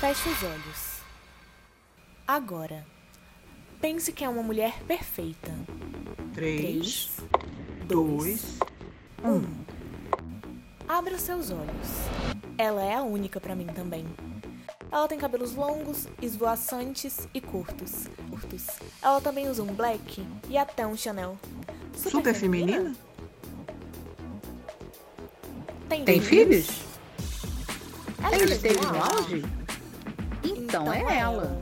Feche os olhos. Agora, pense que é uma mulher perfeita. Três, dois, um. Abra os seus olhos. Ela é a única pra mim também. Ela tem cabelos longos, esvoaçantes e curtos. curtos. Ela também usa um black e até um Chanel. Super, feminina? Tem, Tem filhos? Ela esteve no auge? Então, é ela.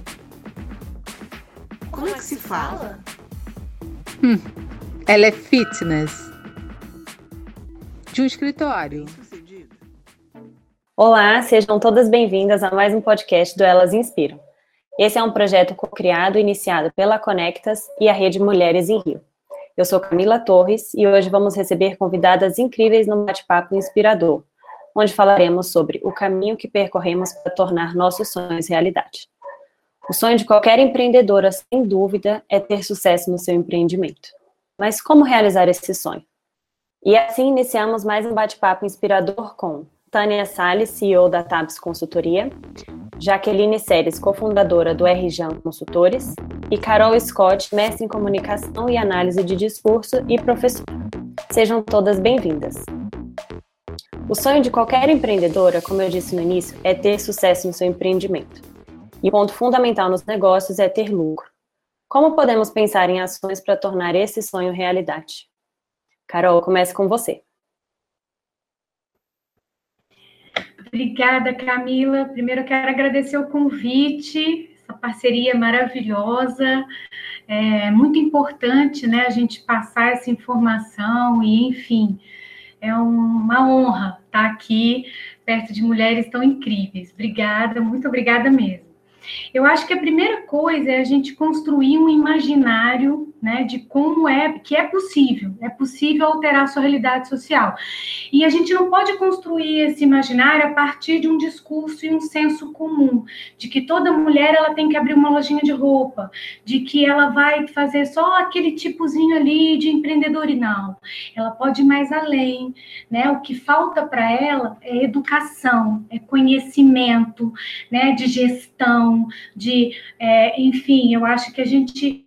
Como é que se fala? Ela é fitness. De um escritório. Olá, sejam todas bem-vindas a mais um podcast do Elas Inspiram. Esse é um projeto co-criado e iniciado pela Conectas e a Rede Mulheres em Rio. Eu sou Camila Torres e hoje vamos receber convidadas incríveis no bate-papo inspirador, onde falaremos sobre o caminho que percorremos para tornar nossos sonhos realidade. O sonho de qualquer empreendedora, sem dúvida, é ter sucesso no seu empreendimento. Mas como realizar esse sonho? E assim iniciamos mais um bate-papo inspirador com Tânia Salles, CEO da TABS Consultoria, Jaqueline Seres, cofundadora do RJAN Consultores, e Carol Scott, mestre em comunicação e análise de discurso e professora. Sejam todas bem-vindas. O sonho de qualquer empreendedora, como eu disse no início, é ter sucesso no seu empreendimento. E o ponto fundamental nos negócios é ter lucro. Como podemos pensar em ações para tornar esse sonho realidade? Carol, comece com você. Obrigada, Camila. Primeiro, quero agradecer o convite, essa parceria maravilhosa. É muito importante, né, a gente passar essa informação e, enfim, é uma honra estar aqui perto de mulheres tão incríveis. Obrigada, muito obrigada mesmo. Eu acho que a primeira coisa é a gente construir um imaginário, né, de como é que é possível, é possível alterar a sua realidade social. E a gente não pode construir esse imaginário a partir de um discurso e um senso comum, de que toda mulher ela tem que abrir uma lojinha de roupa, de que ela vai fazer só aquele tipozinho ali de empreendedor e não. Ela pode ir mais além, né? O que falta para ela é educação, é conhecimento, né, de gestão, de, é, enfim, eu acho que a gente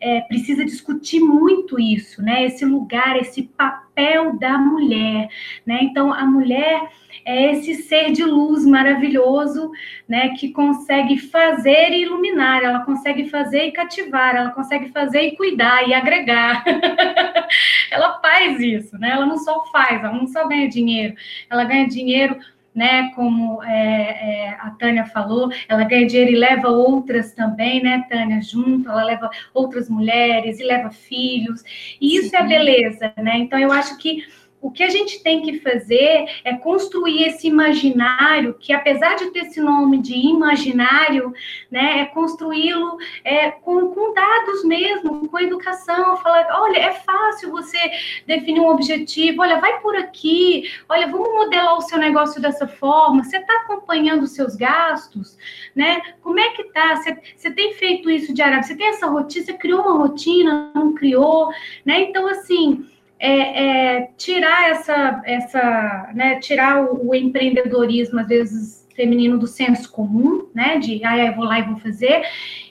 é, precisa discutir muito isso, né? Esse lugar, esse papel da mulher, né? Então, a mulher é esse ser de luz maravilhoso, né? Que consegue fazer e iluminar, ela consegue fazer e cativar, ela consegue fazer e cuidar e agregar. ela faz isso, né? Ela não só faz, ela não só ganha dinheiro, ela ganha dinheiro né? Como é, é, a Tânia falou, ela ganha dinheiro e leva outras também, né, Tânia, junto, ela leva outras mulheres e leva filhos, e isso Sim. é a beleza, né? Então eu acho que o que a gente tem que fazer é construir esse imaginário, que apesar de ter esse nome de imaginário, né, é construí-lo é, com, com, dados mesmo, com educação, falar, olha, é fácil você definir um objetivo, olha, vai por aqui, olha, vamos modelar o seu negócio dessa forma, você está acompanhando os seus gastos, né? Como é que tá? Você, você tem feito isso diariamente? Você tem essa rotina, você criou uma rotina, não criou, né? Então, assim, é, é, tirar essa, essa né, tirar o, o, empreendedorismo, às vezes, feminino do senso comum, né, de, ah, eu vou lá e vou fazer,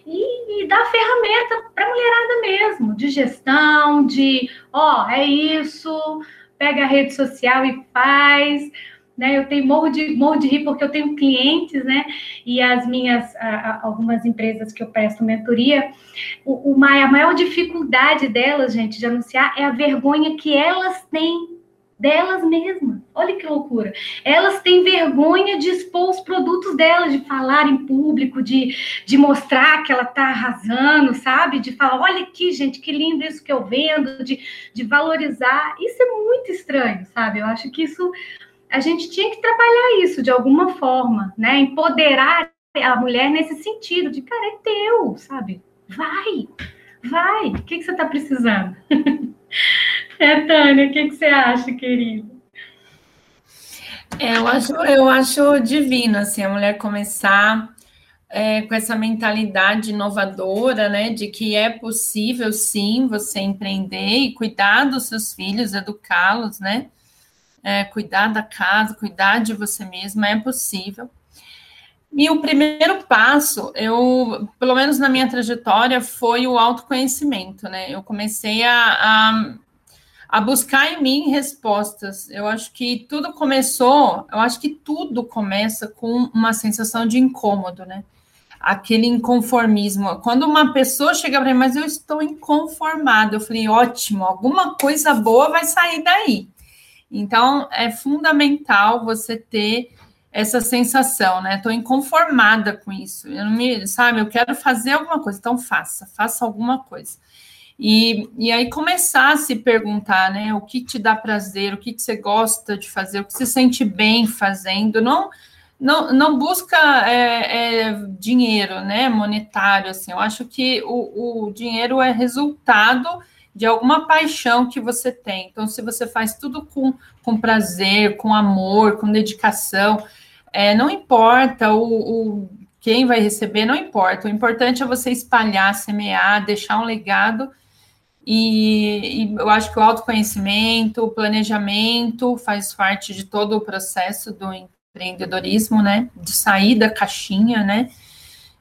e, e dar ferramenta para a mulherada mesmo, de gestão, de, ó, oh, é isso, pega a rede social e faz, né? Eu tenho morro de, morro de rir porque eu tenho clientes, né? E as minhas, a, a, algumas empresas que eu presto mentoria, o, o, a maior dificuldade delas, gente, de anunciar é a vergonha que elas têm delas mesmas. Olha que loucura. Elas têm vergonha de expor os produtos delas, de falar em público, de, de mostrar que ela está arrasando, sabe? De falar, olha aqui, gente, que lindo isso que eu vendo, de, de valorizar. Isso é muito estranho, sabe? Eu acho que isso a gente tinha que trabalhar isso de alguma forma, né? Empoderar a mulher nesse sentido, de cara, é teu, sabe? Vai, vai. O que, que você está precisando? é, Tânia, o que, que você acha, querida? É, eu acho, eu acho divino, assim, a mulher começar é, com essa mentalidade inovadora, né, de que é possível, sim, você empreender e cuidar dos seus filhos, educá-los, né, é, cuidar da casa, cuidar de você mesma, é possível. E o primeiro passo, eu, pelo menos na minha trajetória, foi o autoconhecimento, né? Eu comecei a, a, a, buscar em mim respostas. Eu acho que tudo começou, eu acho que tudo começa com uma sensação de incômodo, né? Aquele inconformismo. Quando uma pessoa chega para mim, mas eu estou inconformado, eu falei, ótimo, alguma coisa boa vai sair daí. Então, é fundamental você ter essa sensação, né? Estou inconformada com isso. Eu não me, sabe, eu quero fazer alguma coisa, então faça, faça alguma coisa. E, e aí começar a se perguntar, né? O que te dá prazer, o que, que você gosta de fazer, o que se sente bem fazendo. Não, não, não busca é, é, dinheiro, né? Monetário, assim. Eu acho que o, o dinheiro é resultado de alguma paixão que você tem. Então, se você faz tudo com, com prazer, com amor, com dedicação, é, não importa o, o, quem vai receber, não importa. O importante é você espalhar, semear, deixar um legado. E, e eu acho que o autoconhecimento, o planejamento faz parte de todo o processo do empreendedorismo, né? De sair da caixinha, né?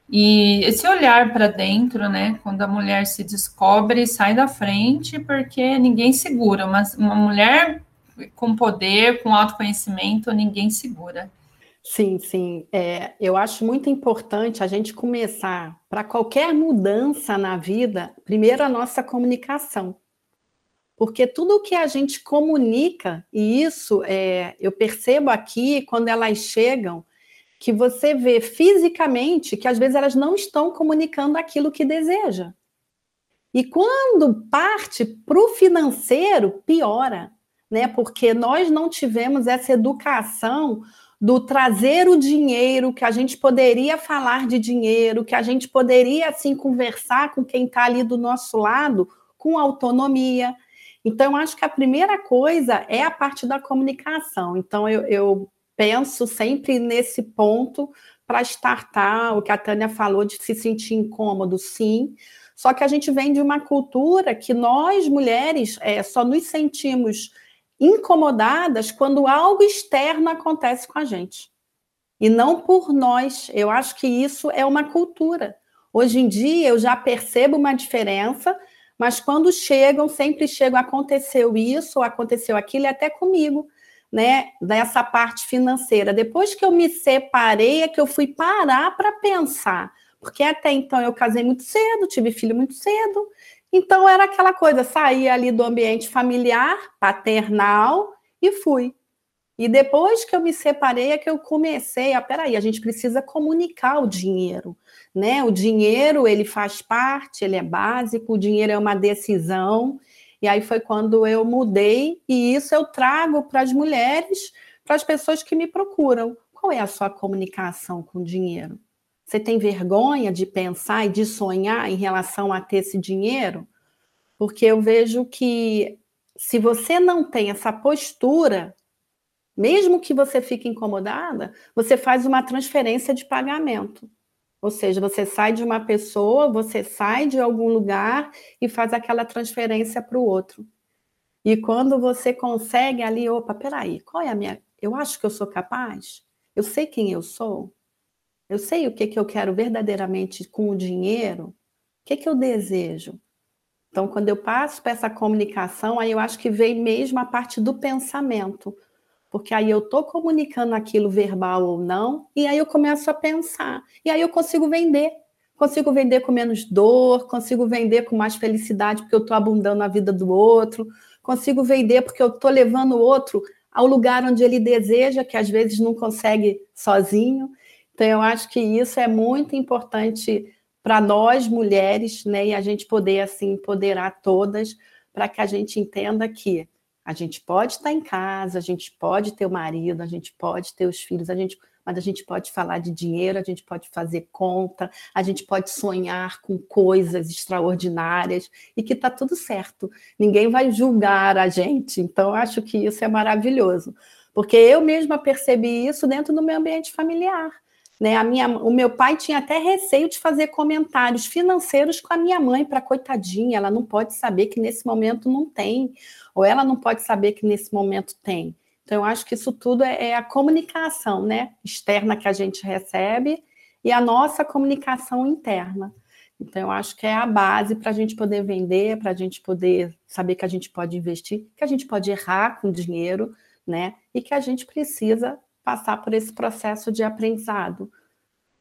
E esse olhar para dentro, né? Quando a mulher se descobre, sai da frente, porque ninguém segura. Mas uma mulher com poder, com autoconhecimento, ninguém segura. Sim, sim. É, eu acho muito importante a gente começar, para qualquer mudança na vida, primeiro a nossa comunicação. Porque tudo que a gente comunica, e isso é, eu percebo aqui quando elas chegam, que você vê fisicamente que às vezes elas não estão comunicando aquilo que deseja. E quando parte para o financeiro, piora, né? Porque nós não tivemos essa educação do trazer o dinheiro, que a gente poderia falar de dinheiro, que a gente poderia assim conversar com quem está ali do nosso lado com autonomia. Então, acho que a primeira coisa é a parte da comunicação. Então, eu, eu penso sempre nesse ponto para startar, o que a Tânia falou de se sentir incômodo, sim. Só que a gente vem de uma cultura que nós, mulheres, é, só nos sentimos incomodadas quando algo externo acontece com a gente. E não por nós. Eu acho que isso é uma cultura. Hoje em dia eu já percebo uma diferença, mas quando chegam, sempre chegam, aconteceu isso, aconteceu aquilo, e até comigo, né? Dessa parte financeira. Depois que eu me separei, é que eu fui parar para pensar. Porque até então eu casei muito cedo, tive filho muito cedo, então era aquela coisa, saí ali do ambiente familiar, paternal e fui. E depois que eu me separei é que eu comecei a, peraí, a gente precisa comunicar o dinheiro, né? O dinheiro, ele faz parte, ele é básico, o dinheiro é uma decisão. E aí foi quando eu mudei e isso eu trago para as mulheres, para as pessoas que me procuram. Qual é a sua comunicação com o dinheiro? Você tem vergonha de pensar e de sonhar em relação a ter esse dinheiro? Porque eu vejo que se você não tem essa postura, mesmo que você fique incomodada, você faz uma transferência de pagamento. Ou seja, você sai de uma pessoa, você sai de algum lugar e faz aquela transferência para o outro. E quando você consegue ali, opa, peraí, qual é a minha. Eu acho que eu sou capaz? Eu sei quem eu sou? Eu sei o que, que eu quero verdadeiramente com o dinheiro, o que, que eu desejo. Então, quando eu passo para essa comunicação, aí eu acho que vem mesmo a parte do pensamento, porque aí eu estou comunicando aquilo verbal ou não, e aí eu começo a pensar, e aí eu consigo vender. Consigo vender com menos dor, consigo vender com mais felicidade, porque eu estou abundando a vida do outro, consigo vender porque eu estou levando o outro ao lugar onde ele deseja, que às vezes não consegue sozinho. Então, eu acho que isso é muito importante para nós mulheres, né? E a gente poder assim empoderar todas para que a gente entenda que a gente pode estar em casa, a gente pode ter o marido, a gente pode ter os filhos, a gente, mas a gente pode falar de dinheiro, a gente pode fazer conta, a gente pode sonhar com coisas extraordinárias e que está tudo certo. Ninguém vai julgar a gente. Então, acho que isso é maravilhoso, porque eu mesma percebi isso dentro do meu ambiente familiar. Né? A minha, o meu pai tinha até receio de fazer comentários financeiros com a minha mãe, para coitadinha, ela não pode saber que nesse momento não tem, ou ela não pode saber que nesse momento tem. Então, eu acho que isso tudo é, é a comunicação, né? Externa que a gente recebe e a nossa comunicação interna. Então, eu acho que é a base para a gente poder vender, para a gente poder saber que a gente pode investir, que a gente pode errar com dinheiro, né? E que a gente precisa passar por esse processo de aprendizado.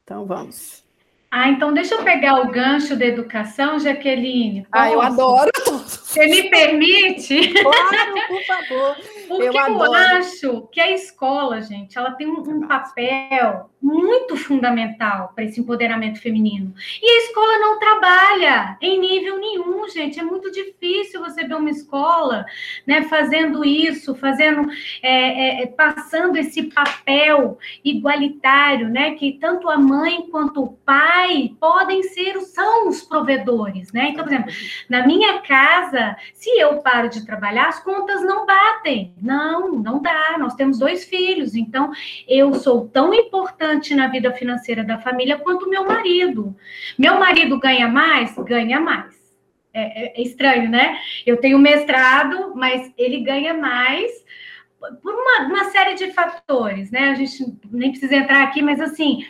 Então, vamos. Ah, então deixa eu pegar o gancho da educação, Jaqueline. Posso? Ah, eu adoro. Você me permite? Claro, por favor. Porque eu, eu acho que a escola, gente, ela tem um, um papel muito fundamental para esse empoderamento feminino. E a escola não trabalha em nível nenhum, gente. É muito difícil você ver uma escola né, fazendo isso, fazendo, é, é, é, passando esse papel igualitário, né? Que tanto a mãe quanto o pai podem ser, são os provedores, né? Então, por exemplo, na minha casa, se eu paro de trabalhar, as contas não batem. Não, não dá. Nós temos dois filhos, então eu sou tão importante na vida financeira da família quanto meu marido. Meu marido ganha mais? Ganha mais. É, é, é estranho, né? Eu tenho mestrado, mas ele ganha mais por uma, uma, série de fatores, né? A gente nem precisa entrar aqui, mas assim,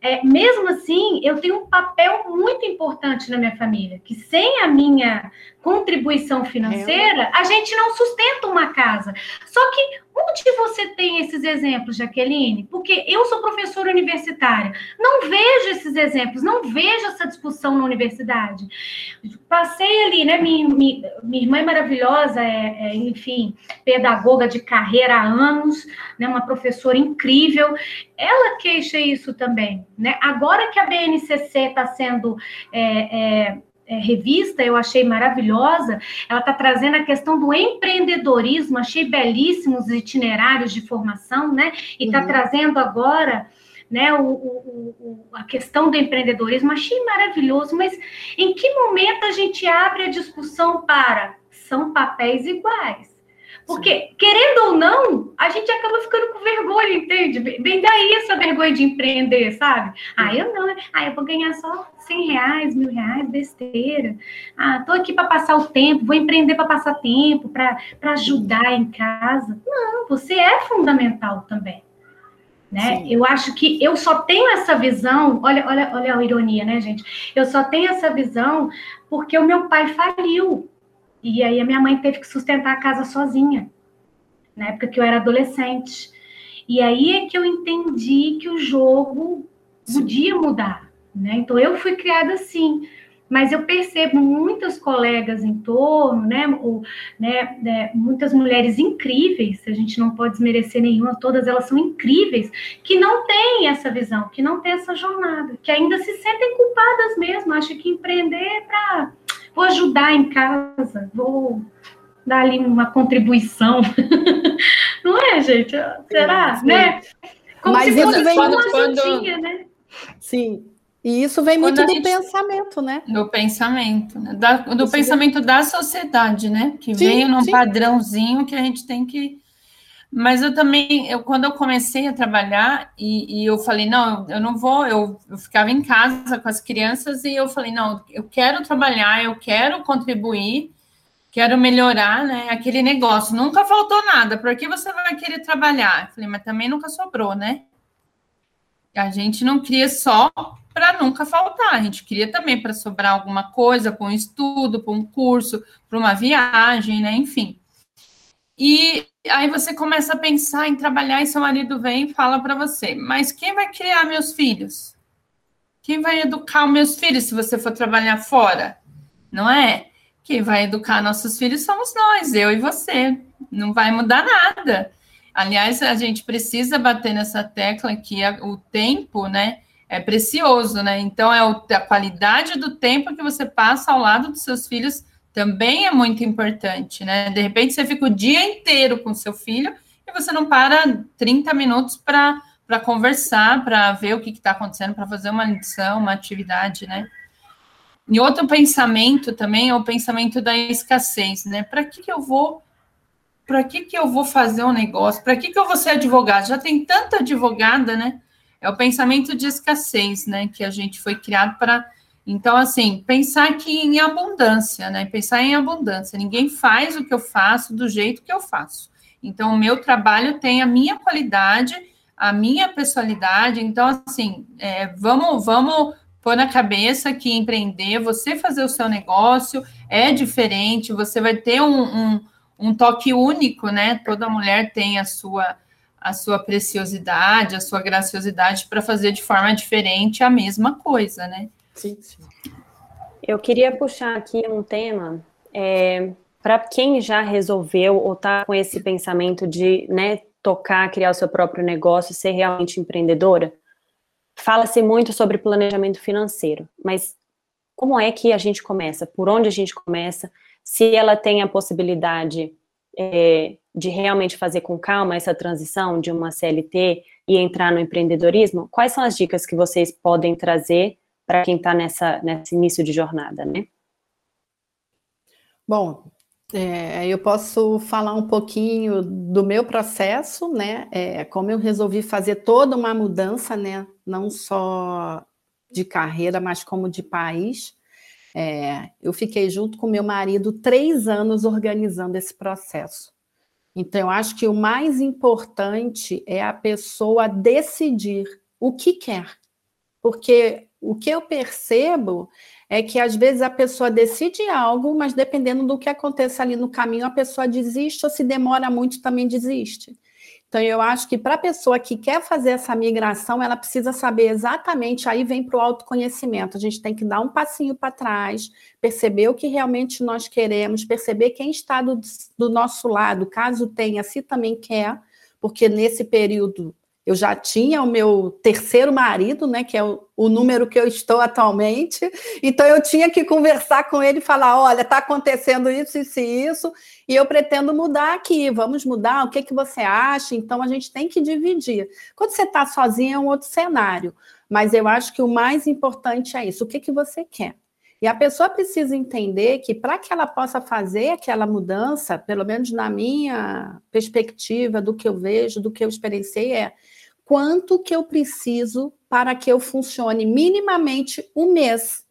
é, mesmo assim, eu tenho um papel muito importante na minha família, que sem a minha contribuição financeira, a gente não sustenta uma casa. Só que Onde você tem esses exemplos, Jaqueline? Porque eu sou professora universitária, não vejo esses exemplos, não vejo essa discussão na universidade. Passei ali, né? Minha, minha, minha irmã é maravilhosa, é, é, enfim, pedagoga de carreira há anos, né? Uma professora incrível. Ela queixa isso também, né? Agora que a BNCC está sendo é, é revista, eu achei maravilhosa. Ela está trazendo a questão do empreendedorismo, achei belíssimos itinerários de formação, né? E está uhum. trazendo agora. Né, o, o, o, a questão do empreendedorismo, achei maravilhoso, mas em que momento a gente abre a discussão para são papéis iguais? Porque, Sim. querendo ou não, a gente acaba ficando com vergonha, entende? Vem daí essa vergonha de empreender, sabe? Ah, eu não, né? ah, eu vou ganhar só 100 reais, mil reais, besteira. Ah, tô aqui para passar o tempo, vou empreender para passar tempo, para ajudar em casa. Não, você é fundamental também. Né? Eu acho que eu só tenho essa visão, olha, olha, olha a ironia, né, gente? Eu só tenho essa visão porque o meu pai faliu. E aí a minha mãe teve que sustentar a casa sozinha, na época que eu era adolescente. E aí é que eu entendi que o jogo podia mudar, né? Então eu fui criada assim, mas eu percebo muitas colegas em torno, né, ou, né, né, muitas mulheres incríveis, a gente não pode desmerecer nenhuma, todas elas são incríveis, que não têm essa visão, que não têm essa jornada, que ainda se sentem culpadas mesmo, acham que empreender é para vou ajudar em casa, vou dar ali uma contribuição. Não é, gente? Será? Sim. Né? Como Mas se fosse vem uma quando... né? Sim. E isso vem muito do gente... pensamento, né? Do pensamento, né? Da, do pensamento da sociedade, né? Que sim, veio num sim. padrãozinho que a gente tem que mas eu também, eu, quando eu comecei a trabalhar, e, e eu falei, não, eu, não vou, eu, eu, ficava em casa com as crianças, e eu falei, não, eu quero trabalhar, eu quero contribuir, quero melhorar, né, aquele negócio. Nunca faltou nada, por que você vai querer trabalhar? Eu falei, mas também nunca sobrou, né? A gente não cria só para nunca faltar, a gente queria também para sobrar alguma coisa, para um estudo, para um curso, para uma viagem, né, enfim. E aí você começa a pensar em trabalhar e seu marido vem e fala para você: mas quem vai criar meus filhos? Quem vai educar meus filhos se você for trabalhar fora? Não é? Quem vai educar nossos filhos somos nós, eu e você. Não vai mudar nada. Aliás, a gente precisa bater nessa tecla que o tempo, né, é precioso, né? Então é a qualidade do tempo que você passa ao lado dos seus filhos também é muito importante, né? De repente você fica o dia inteiro com seu filho e você não para 30 minutos para conversar, para ver o que está acontecendo, para fazer uma lição, uma atividade, né? E outro pensamento também é o pensamento da escassez, né? Para que, que eu vou para que, que eu vou fazer um negócio? Para que, que eu vou ser advogado? Já tem tanta advogada, né? É o pensamento de escassez, né? Que a gente foi criado para então, assim, pensar aqui em abundância, né? Pensar em abundância. Ninguém faz o que eu faço do jeito que eu faço. Então, o meu trabalho tem a minha qualidade, a minha personalidade. Então, assim, é, vamos, vamos pôr na cabeça que empreender, você fazer o seu negócio é diferente, você vai ter um, um, um toque único, né? Toda mulher tem a sua a sua preciosidade, a sua graciosidade para fazer de forma diferente a mesma coisa, né? Sim, sim. Eu queria puxar aqui um tema é, para quem já resolveu ou está com esse pensamento de né, tocar, criar o seu próprio negócio, ser realmente empreendedora. Fala-se muito sobre planejamento financeiro, mas como é que a gente começa? Por onde a gente começa? Se ela tem a possibilidade é, de realmente fazer com calma essa transição de uma CLT e entrar no empreendedorismo, quais são as dicas que vocês podem trazer para quem está nesse início de jornada, né? Bom, é, eu posso falar um pouquinho do meu processo, né? É, como eu resolvi fazer toda uma mudança, né? Não só de carreira, mas como de país. É, eu fiquei junto com meu marido três anos organizando esse processo. Então, eu acho que o mais importante é a pessoa decidir o que quer. Porque o que eu percebo é que às vezes a pessoa decide algo, mas dependendo do que aconteça ali no caminho, a pessoa desiste ou se demora muito também desiste. Então, eu acho que para a pessoa que quer fazer essa migração, ela precisa saber exatamente, aí vem para o autoconhecimento. A gente tem que dar um passinho para trás, perceber o que realmente nós queremos, perceber quem está do, do nosso lado, caso tenha, se também quer, porque nesse período eu já tinha o meu terceiro marido, né, que é o, o, número que eu estou atualmente. Então eu tinha que conversar com ele e falar: olha, está acontecendo isso, isso e isso, e eu pretendo mudar aqui. Vamos mudar? O que, que você acha? Então a gente tem que dividir. Quando você está sozinho é um outro cenário, mas eu acho que o mais importante é isso: o que, que você quer? E a pessoa precisa entender que para que ela possa fazer aquela mudança, pelo menos na minha perspectiva, do que eu vejo, do que eu experienciei, é quanto que eu preciso para que eu funcione minimamente um mês.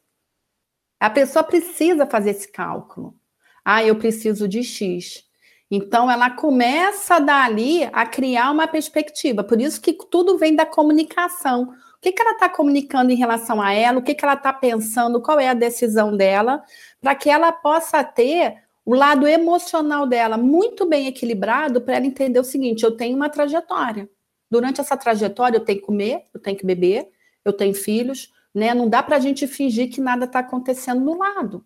A pessoa precisa fazer esse cálculo. Ah, eu preciso de X. Então, ela começa dali a criar uma perspectiva. Por isso que tudo vem da comunicação que, que ela está comunicando em relação a ela, o que, que ela está pensando, qual é a decisão dela, para que ela possa ter o lado emocional dela muito bem equilibrado para ela entender o seguinte: eu tenho uma trajetória. Durante essa trajetória, eu tenho que comer, eu tenho que beber, eu tenho filhos, né? Não dá para a gente fingir que nada está acontecendo no lado,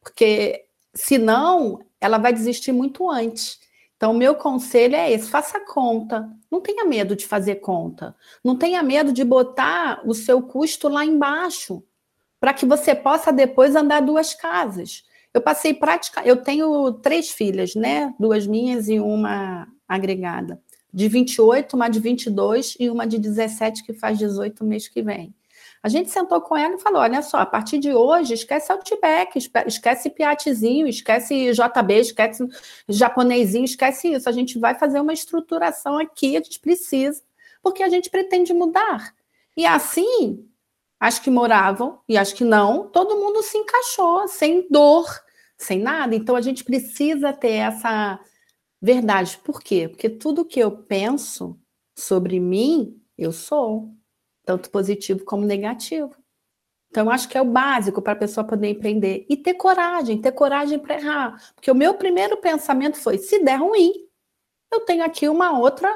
porque senão ela vai desistir muito antes. Então, meu conselho é esse: faça conta. Não tenha medo de fazer conta. Não tenha medo de botar o seu custo lá embaixo, para que você possa depois andar duas casas. Eu passei prática, eu tenho três filhas, né? Duas minhas e uma agregada. De 28, uma de 22 e uma de 17 que faz 18 mês que vem. A gente sentou com ela e falou: olha só, a partir de hoje, esquece Outback, esquece Piatezinho, esquece JB, esquece japonesinho, esquece isso. A gente vai fazer uma estruturação aqui, a gente precisa, porque a gente pretende mudar. E assim, as que moravam e as que não, todo mundo se encaixou, sem dor, sem nada. Então a gente precisa ter essa verdade. Por quê? Porque tudo que eu penso sobre mim, eu sou tanto positivo como negativo. Então, eu acho que é o básico para a pessoa poder empreender. E ter coragem, ter coragem para errar. Porque o meu primeiro pensamento foi: se der ruim, eu tenho aqui uma outra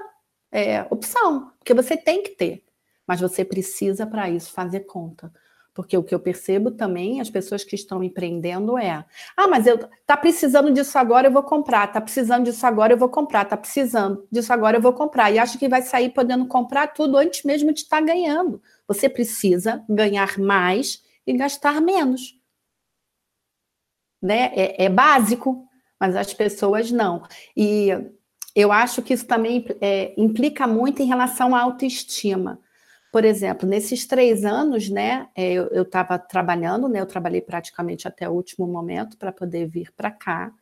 é, opção. Porque você tem que ter. Mas você precisa, para isso, fazer conta. Porque o que eu percebo também, as pessoas que estão empreendendo é: ah, mas eu tá precisando disso agora, eu vou comprar, tá precisando disso agora, eu vou comprar, tá precisando disso agora, eu vou comprar. E acha que vai sair podendo comprar tudo antes mesmo de estar ganhando. Você precisa ganhar mais e gastar menos. Né? É, é básico, mas as pessoas não. E eu acho que isso também é, implica muito em relação à autoestima. Por exemplo, nesses três anos, né, é, eu estava trabalhando, né, eu trabalhei praticamente até o último momento para poder vir para cá.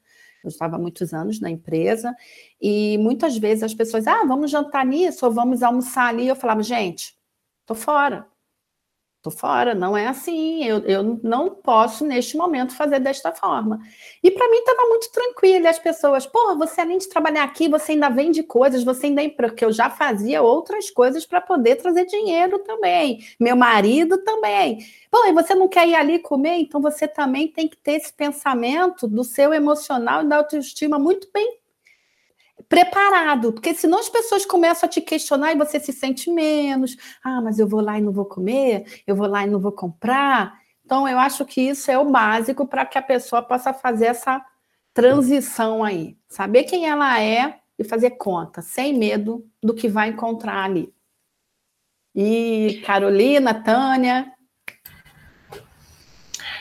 Eu estava muitos anos na empresa e muitas vezes as pessoas, ah, vamos jantar nisso ou vamos almoçar ali. Eu falava, gente, tô fora. Tô fora, não é assim. Eu, eu não posso, neste momento, fazer desta forma. E para mim estava muito tranquilo. As pessoas, pô, você além de trabalhar aqui, você ainda vende coisas, você ainda. Porque eu já fazia outras coisas para poder trazer dinheiro também. Meu marido também. Pô, e você não quer ir ali comer? Então você também tem que ter esse pensamento do seu emocional e da autoestima muito bem preparado, porque senão as pessoas começam a te questionar e você se sente menos. Ah, mas eu vou lá e não vou comer, eu vou lá e não vou comprar. Então, eu acho que isso é o básico para que a pessoa possa fazer essa transição aí. Saber quem ela é e fazer conta, sem medo do que vai encontrar ali. E Carolina, Tânia.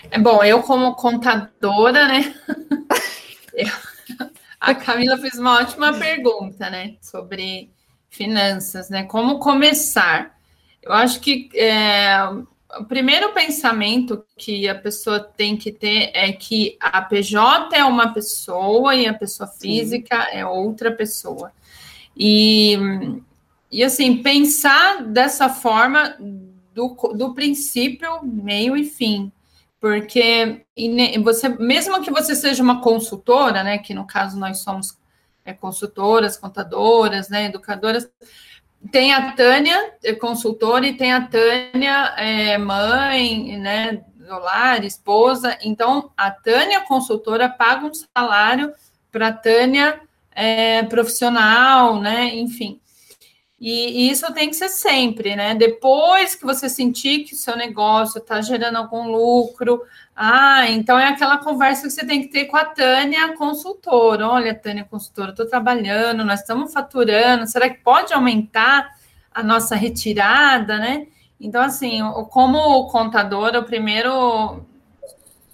É bom, eu como contadora, né? eu a Camila fez uma ótima pergunta, né, sobre finanças, né? Como começar? Eu acho que é, o primeiro pensamento que a pessoa tem que ter é que a PJ é uma pessoa e a pessoa física Sim. é outra pessoa. E, e assim, pensar dessa forma do, do princípio, meio e fim porque você, mesmo que você seja uma consultora, né, que no caso nós somos é, consultoras, contadoras, né, educadoras, tem a Tânia, é consultora, e tem a Tânia, é, mãe, né, do lar, esposa. Então, a Tânia, consultora, paga um salário para a Tânia, é, profissional, né, enfim. E, e, isso tem que ser sempre, né? Depois que você sentir que o seu negócio está gerando algum lucro, ah, então é aquela conversa que você tem que ter com a Tânia, consultora. Olha, Tânia, consultora, estou trabalhando, nós estamos faturando, será que pode aumentar a nossa retirada, né? Então, assim, como contadora, o primeiro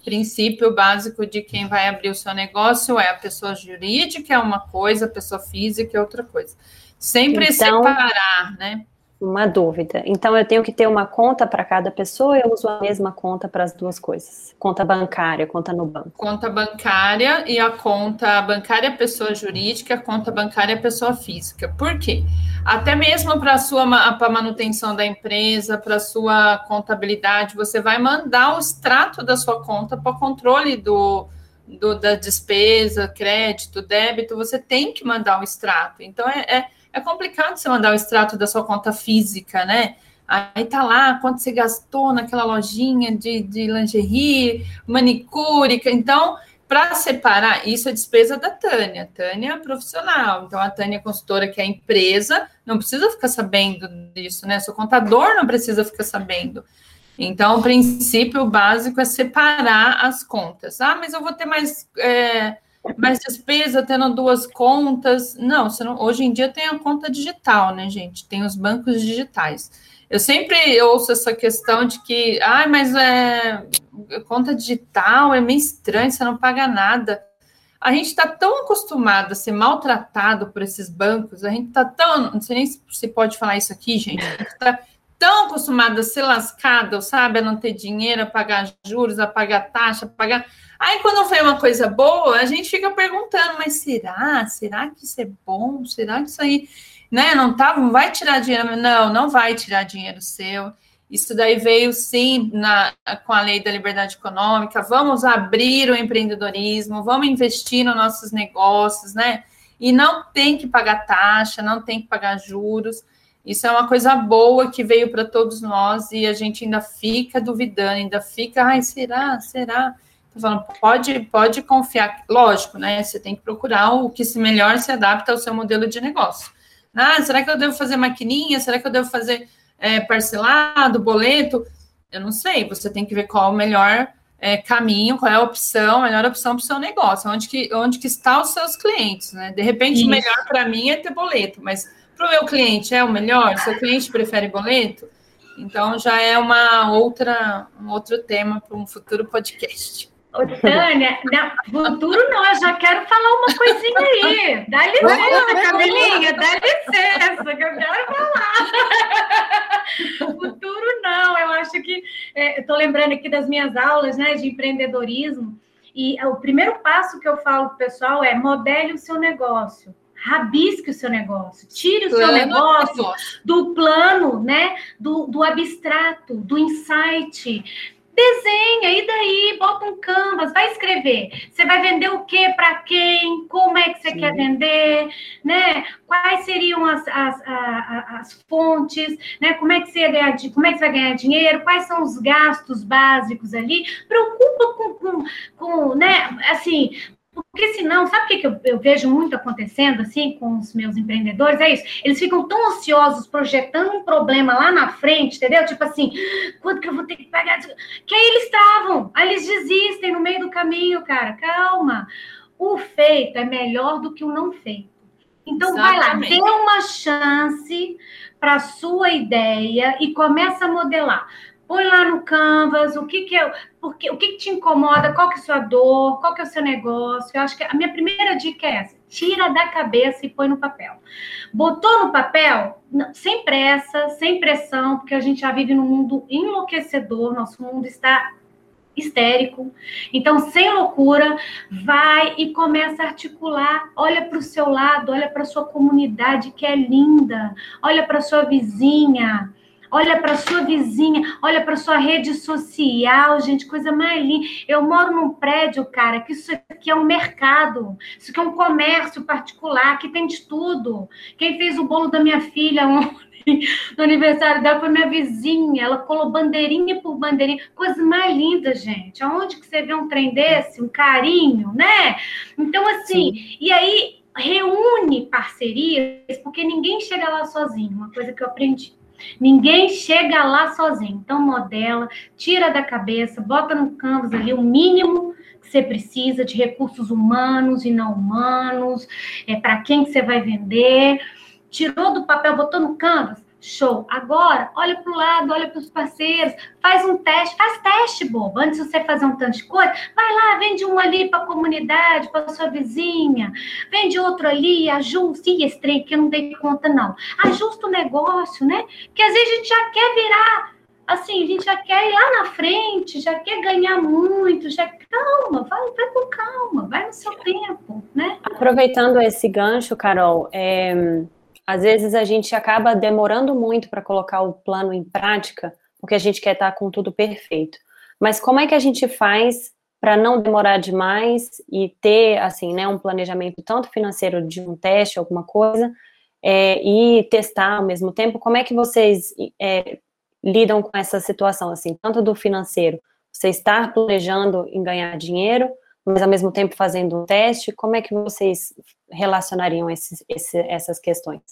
princípio básico de quem vai abrir o seu negócio é a pessoa jurídica é uma coisa, a pessoa física é outra coisa. Sempre então, separar, né? Uma dúvida. Então, eu tenho que ter uma conta para cada pessoa ou eu uso a mesma conta para as duas coisas? Conta bancária, conta no banco? Conta bancária e a conta bancária pessoa jurídica, conta bancária pessoa física. Por quê? Até mesmo para a sua pra manutenção da empresa, para a sua contabilidade, você vai mandar o extrato da sua conta para o controle do, do, da despesa, crédito, débito, você tem que mandar o extrato. Então, é, é é complicado você mandar o extrato da sua conta física, né? Aí tá lá quanto você gastou naquela lojinha de, de lingerie, manicure. Então, para separar, isso é despesa da Tânia. Tânia é profissional. Então, a Tânia é consultora, que é a empresa, não precisa ficar sabendo disso, né? Seu contador não precisa ficar sabendo. Então, o princípio básico é separar as contas. Ah, mas eu vou ter mais. É, mais despesa tendo duas contas. Não, não, hoje em dia tem a conta digital, né, gente? Tem os bancos digitais. Eu sempre ouço essa questão de que, ah, mas é conta digital é meio estranho, você não paga nada. A gente está tão acostumado a ser maltratado por esses bancos, a gente está tão, não sei nem se pode falar isso aqui, gente, a gente está tão acostumado a ser lascado, sabe, a não ter dinheiro, a pagar juros, a pagar taxa, a pagar Aí, quando vem uma coisa boa, a gente fica perguntando, mas será? Será que isso é bom? Será que isso aí, né? Não tá, não vai tirar dinheiro? Não, não vai tirar dinheiro seu. Isso daí veio sim na, com a lei da liberdade econômica. Vamos abrir o empreendedorismo, vamos investir nos nossos negócios, né? E não tem que pagar taxa, não tem que pagar juros. Isso é uma coisa boa que veio para todos nós e a gente ainda fica duvidando, ainda fica, ai, será? Será? Falando, pode, pode confiar, lógico, né? Você tem que procurar o que se melhor se adapta ao seu modelo de negócio. Ah, será que eu devo fazer maquininha? Será que eu devo fazer é, parcelado, boleto? Eu não sei, você tem que ver qual o melhor é, caminho, qual é a opção, a melhor opção para o seu negócio, onde que, onde que está os seus clientes, né? De repente, Isso. o melhor para mim é ter boleto, mas para o meu cliente é o melhor? Seu cliente prefere boleto? Então já é uma outra, um outro tema para um futuro podcast. Ô, Tânia, não, futuro não, eu já quero falar uma coisinha aí. Dá licença, Camilinha, dá licença, que eu quero falar. Futuro não, eu acho que. É, Estou lembrando aqui das minhas aulas né, de empreendedorismo, e o primeiro passo que eu falo para o pessoal é modele o seu negócio. rabisque o seu negócio, tire o seu negócio do plano, né? Do, do abstrato, do insight. Desenha, e daí? Bota um canvas, vai escrever. Você vai vender o que para quem? Como é que você Sim. quer vender? Né? Quais seriam as, as, as, as, fontes? Né? Como, é que você ganhar, como é que vai ganhar dinheiro? Quais são os gastos básicos ali? Preocupa com, com, com né? Assim, porque senão, sabe o que, que eu, eu, vejo muito acontecendo assim com os meus empreendedores? É isso. Eles ficam tão ansiosos projetando um problema lá na frente, entendeu? Tipo assim, quanto que eu vou ter que pagar? Que aí eles estavam, aí eles desistem no meio do caminho, cara. Calma. O feito é melhor do que o não feito. Então Exatamente. vai lá, dê uma chance para a sua ideia e começa a modelar põe lá no Canvas o que, que é, porque, o que, que te incomoda, qual que é a sua dor, qual que é o seu negócio. Eu acho que a minha primeira dica é essa: tira da cabeça e põe no papel. Botou no papel, sem pressa, sem pressão, porque a gente já vive num mundo enlouquecedor, nosso mundo está histérico. Então, sem loucura, vai e começa a articular. Olha para o seu lado, olha para sua comunidade que é linda, olha para sua vizinha olha para sua vizinha, olha para sua rede social, gente, coisa mais linda. Eu moro num prédio, cara, que isso aqui é um mercado, isso aqui é um comércio particular, que tem de tudo. Quem fez o bolo da minha filha ontem, no aniversário dela foi minha vizinha, ela colou bandeirinha por bandeirinha, coisa mais linda, gente. Aonde que você vê um trem desse, um carinho, né? Então, assim, Sim. e aí reúne parcerias, porque ninguém chega lá sozinho, uma coisa que eu aprendi. Ninguém chega lá sozinho. Então, modela, tira da cabeça, bota no canvas ali o mínimo que você precisa de recursos humanos e não humanos, é, para quem que você vai vender. Tirou do papel, botou no canvas, Show. Agora, olha para o lado, olha para os parceiros, faz um teste, faz teste, bobo. Antes de você fazer um tanto de coisa, vai lá, vende um ali para a comunidade, para sua vizinha, vende outro ali, ajusta. Ih, esse trem aqui eu não dei conta, não. Ajusta o negócio, né? Porque às vezes a gente já quer virar, assim, a gente já quer ir lá na frente, já quer ganhar muito, já. Calma, vai, vai com calma, vai no seu tempo, né? Aproveitando esse gancho, Carol, é às vezes a gente acaba demorando muito para colocar o plano em prática, porque a gente quer estar com tudo perfeito. Mas como é que a gente faz para não demorar demais e ter, assim, né, um planejamento tanto financeiro de um teste, alguma coisa, é, e testar ao mesmo tempo? Como é que vocês é, lidam com essa situação, assim, tanto do financeiro, você estar planejando em ganhar dinheiro, mas ao mesmo tempo fazendo um teste, como é que vocês relacionariam esses, esse, essas questões?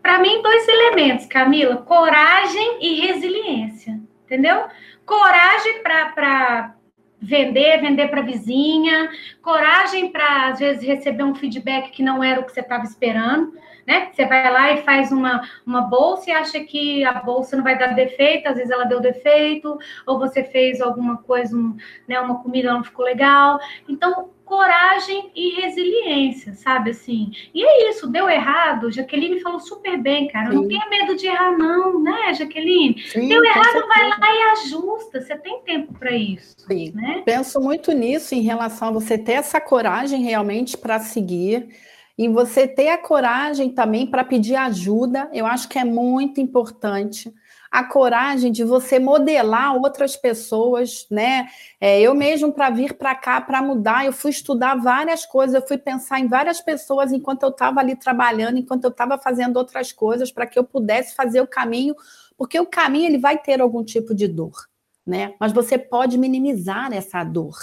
Para mim, dois elementos, Camila: coragem e resiliência, entendeu? Coragem para vender, vender para vizinha, coragem para, às vezes, receber um feedback que não era o que você estava esperando né? Você vai lá e faz uma, uma bolsa e acha que a bolsa não vai dar defeito, às vezes ela deu defeito, ou você fez alguma coisa, um, né, uma comida não ficou legal. Então, coragem e resiliência, sabe assim? E é isso, deu errado, Jaqueline falou super bem, cara. Sim. Não tenha medo de errar, não, né, Jaqueline? Sim, deu errado, vai lá e ajusta. Você tem tempo para isso. Sim. Né? Penso muito nisso em relação a você ter essa coragem realmente para seguir e você ter a coragem também para pedir ajuda, eu acho que é muito importante. A coragem de você modelar outras pessoas, né? É, eu mesmo, para vir para cá, para mudar, eu fui estudar várias coisas, eu fui pensar em várias pessoas enquanto eu estava ali trabalhando, enquanto eu estava fazendo outras coisas, para que eu pudesse fazer o caminho, porque o caminho ele vai ter algum tipo de dor, né? Mas você pode minimizar essa dor.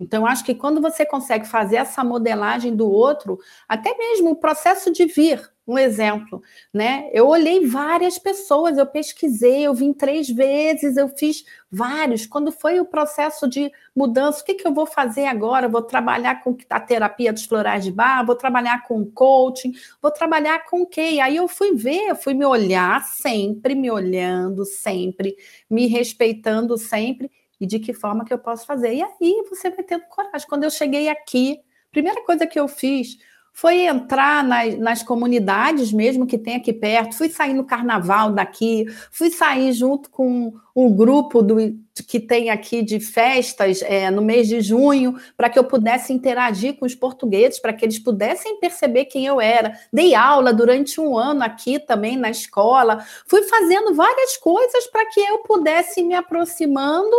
Então, acho que quando você consegue fazer essa modelagem do outro, até mesmo o processo de vir, um exemplo, né? Eu olhei várias pessoas, eu pesquisei, eu vim três vezes, eu fiz vários. Quando foi o processo de mudança, o que, que eu vou fazer agora? Vou trabalhar com a terapia dos florais de bar, vou trabalhar com coaching, vou trabalhar com o quê? Aí eu fui ver, eu fui me olhar sempre, me olhando sempre, me respeitando sempre e de que forma que eu posso fazer. E aí você vai tendo coragem. Quando eu cheguei aqui, a primeira coisa que eu fiz foi entrar nas, nas, comunidades mesmo que tem aqui perto, fui sair no carnaval daqui, fui sair junto com um grupo do, que tem aqui de festas é, no mês de junho, para que eu pudesse interagir com os portugueses, para que eles pudessem perceber quem eu era. Dei aula durante um ano aqui também na escola, fui fazendo várias coisas para que eu pudesse me aproximando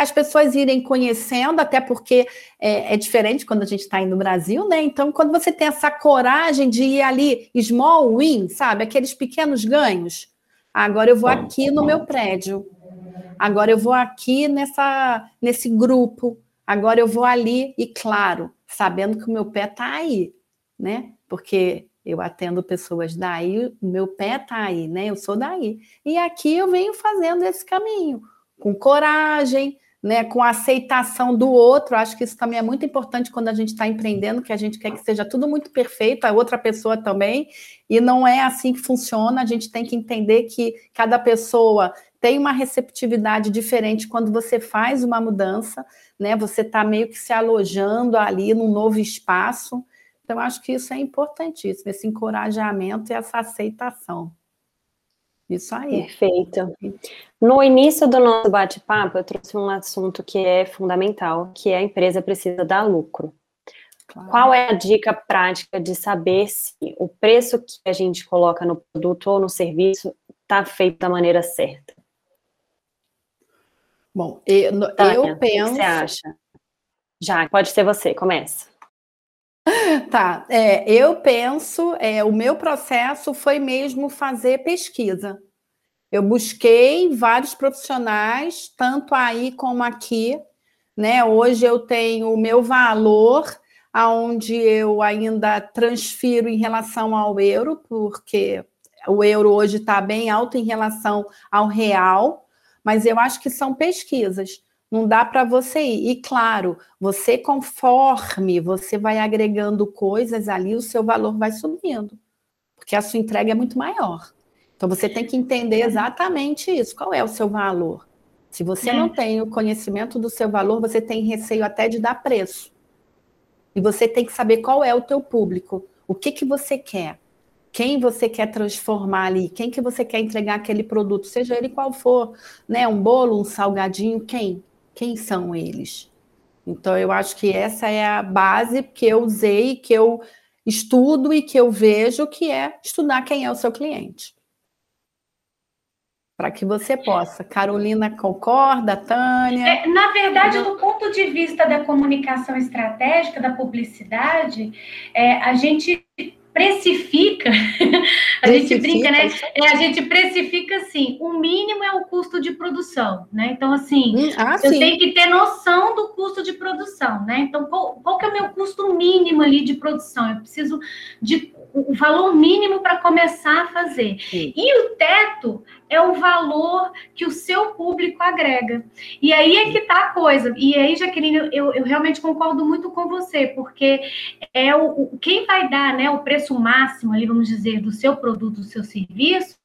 as pessoas irem conhecendo, até porque é, é diferente quando a gente está aí no Brasil, né? Então, quando você tem essa coragem de ir ali, small win, sabe? Aqueles pequenos ganhos. Agora eu vou aqui no meu prédio. Agora eu vou aqui nessa, nesse grupo. Agora eu vou ali, e claro, sabendo que o meu pé está aí, né? Porque eu atendo pessoas daí, o meu pé está aí, né? Eu sou daí. E aqui eu venho fazendo esse caminho, com coragem, né, com a aceitação do outro. Acho que isso também é muito importante quando a gente está empreendendo, que a gente quer que seja tudo muito perfeito, a outra pessoa também, e não é assim que funciona. A gente tem que entender que cada pessoa tem uma receptividade diferente quando você faz uma mudança, né? Você está meio que se alojando ali num novo espaço. Então, acho que isso é importantíssimo, esse encorajamento e essa aceitação. Isso aí. Perfeito. No início do nosso bate-papo, eu trouxe um assunto que é fundamental, que é a empresa precisa dar lucro. Claro. Qual é a dica prática de saber se o preço que a gente coloca no produto ou no serviço está feito da maneira certa? Bom, eu, Tânia, eu penso. O que você acha? Já, pode ser você, começa. Tá, é, eu penso, é, o meu processo foi mesmo fazer pesquisa. Eu busquei vários profissionais, tanto aí como aqui, né? Hoje eu tenho o meu valor, aonde eu ainda transfiro em relação ao euro, porque o euro hoje está bem alto em relação ao real, mas eu acho que são pesquisas. Não dá para você ir. E claro, você conforme você vai agregando coisas ali, o seu valor vai subindo, porque a sua entrega é muito maior. Então você tem que entender exatamente isso. Qual é o seu valor? Se você é. não tem o conhecimento do seu valor, você tem receio até de dar preço. E você tem que saber qual é o teu público, o que que você quer, quem você quer transformar ali, quem que você quer entregar aquele produto, seja ele qual for, né, um bolo, um salgadinho, quem? Quem são eles? Então, eu acho que essa é a base que eu usei, que eu estudo e que eu vejo, que é estudar quem é o seu cliente. Para que você possa. Carolina concorda, Tânia? É, na verdade, do ponto de vista da comunicação estratégica, da publicidade, é, a gente precifica, a precifica, gente brinca, né? É, a gente precifica assim, o mínimo é o custo de produção, né? Então, assim, hum, ah, eu sim. tenho que ter noção do custo de produção, né? Então, qual, qual que é o meu custo mínimo ali de produção? Eu preciso de o valor mínimo para começar a fazer. Sim. E o teto é o valor que o seu público agrega. E aí é que está a coisa. E aí, Jaqueline, eu, eu realmente concordo muito com você, porque é o, o, quem vai dar né, o preço máximo ali, vamos dizer, do seu produto, do seu serviço,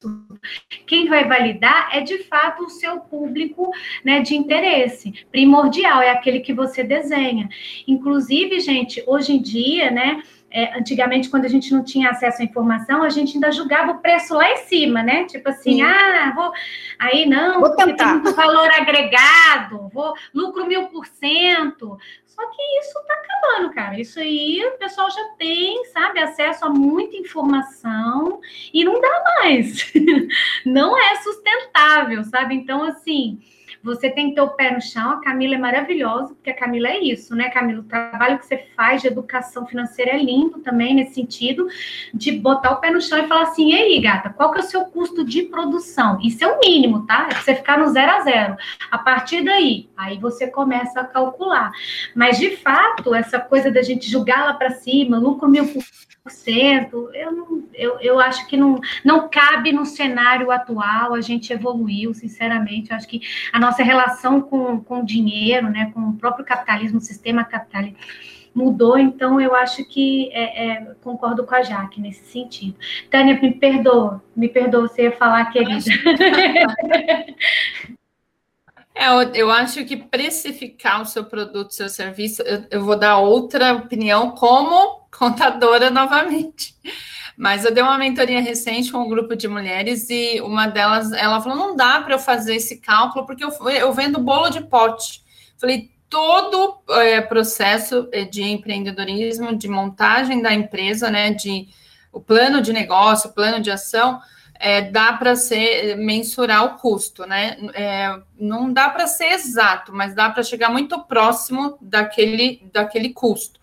quem vai validar é de fato o seu público né, de interesse. Primordial, é aquele que você desenha. Inclusive, gente, hoje em dia, né? É, antigamente, quando a gente não tinha acesso à informação, a gente ainda julgava o preço lá em cima, né? Tipo assim, Sim. ah, vou. Aí não, vou porque tem muito valor agregado, vou lucro mil por cento. Só que isso está acabando, cara. Isso aí o pessoal já tem, sabe, acesso a muita informação e não dá mais. não é sustentável, sabe? Então, assim. Você tem que ter o pé no chão. A Camila é maravilhosa, porque a Camila é isso, né, Camila? O trabalho que você faz de educação financeira é lindo também, nesse sentido, de botar o pé no chão e falar assim: e aí, gata, qual que é o seu custo de produção? Isso é o mínimo, tá? É você ficar no zero a zero. A partir daí, aí você começa a calcular. Mas, de fato, essa coisa da gente julgar lá para cima, lucro mil por eu, não, eu, eu acho que não, não cabe no cenário atual, a gente evoluiu, sinceramente, eu acho que a nossa relação com, com o dinheiro, né, com o próprio capitalismo, o sistema capitalista, mudou, então eu acho que é, é, concordo com a Jaque nesse sentido. Tânia, me perdoa, me perdoa, você ia falar, querida. É, eu, acho que precificar o seu produto, seu serviço, eu, eu vou dar outra opinião como contadora novamente. Mas eu dei uma mentoria recente com um grupo de mulheres e uma delas, ela falou: não dá para eu fazer esse cálculo porque eu, eu vendo bolo de pote. Falei, todo é, processo de empreendedorismo, de montagem da empresa, né, de o plano de negócio, o plano de ação, é, dá para ser mensurar o custo, né? É, não dá para ser exato, mas dá para chegar muito próximo daquele, daquele custo.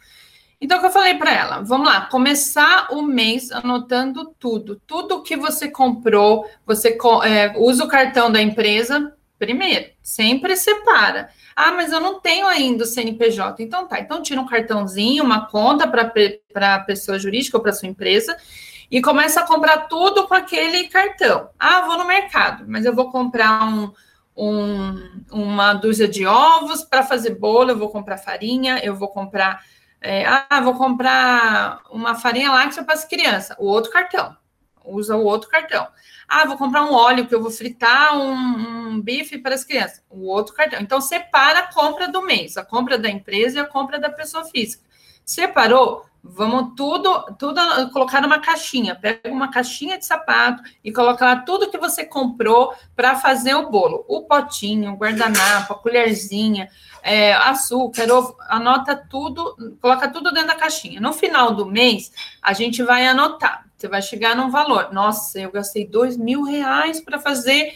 Então, o que eu falei para ela? Vamos lá, começar o mês anotando tudo. Tudo que você comprou, você é, usa o cartão da empresa primeiro, sempre separa. Ah, mas eu não tenho ainda o CNPJ. Então tá, então tira um cartãozinho, uma conta para a pessoa jurídica ou para sua empresa e começa a comprar tudo com aquele cartão. Ah, vou no mercado, mas eu vou comprar um, um, uma dúzia de ovos para fazer bolo, eu vou comprar farinha, eu vou comprar. É, ah, vou comprar uma farinha láctea para as crianças, o outro cartão. Usa o outro cartão. Ah, vou comprar um óleo que eu vou fritar um, um, bife para as crianças. O outro cartão. Então, separa a compra do mês, a compra da empresa e a compra da pessoa física. Separou? Vamos tudo, tudo colocar numa caixinha. Pega uma caixinha de sapato e coloca lá tudo que você comprou para fazer o bolo. O potinho, o guardanapo, a colherzinha, é, açúcar, ovo, anota tudo, coloca tudo dentro da caixinha. No final do mês, a gente vai anotar. Você vai chegar num valor. Nossa, eu gastei dois mil reais para fazer.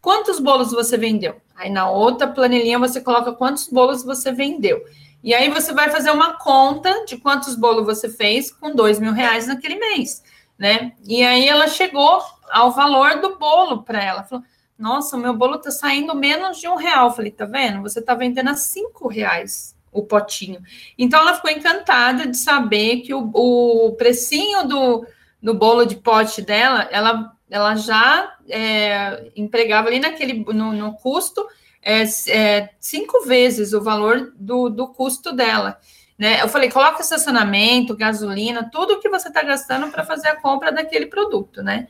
Quantos bolos você vendeu? Aí na outra planilhinha você coloca quantos bolos você vendeu. E aí você vai fazer uma conta de quantos bolos você fez com dois mil reais naquele mês, né? E aí ela chegou ao valor do bolo para ela. Falou: Nossa, o meu bolo tá saindo menos de um real. Eu falei, tá vendo? Você tá vendendo a cinco reais o potinho. Então ela ficou encantada de saber que o, o precinho do, no bolo de pote dela, ela, ela já é, empregava ali naquele no, no custo é, é, cinco vezes o valor do, do custo dela. Né? Eu falei, coloca estacionamento, gasolina, tudo que você está gastando para fazer a compra daquele produto, né?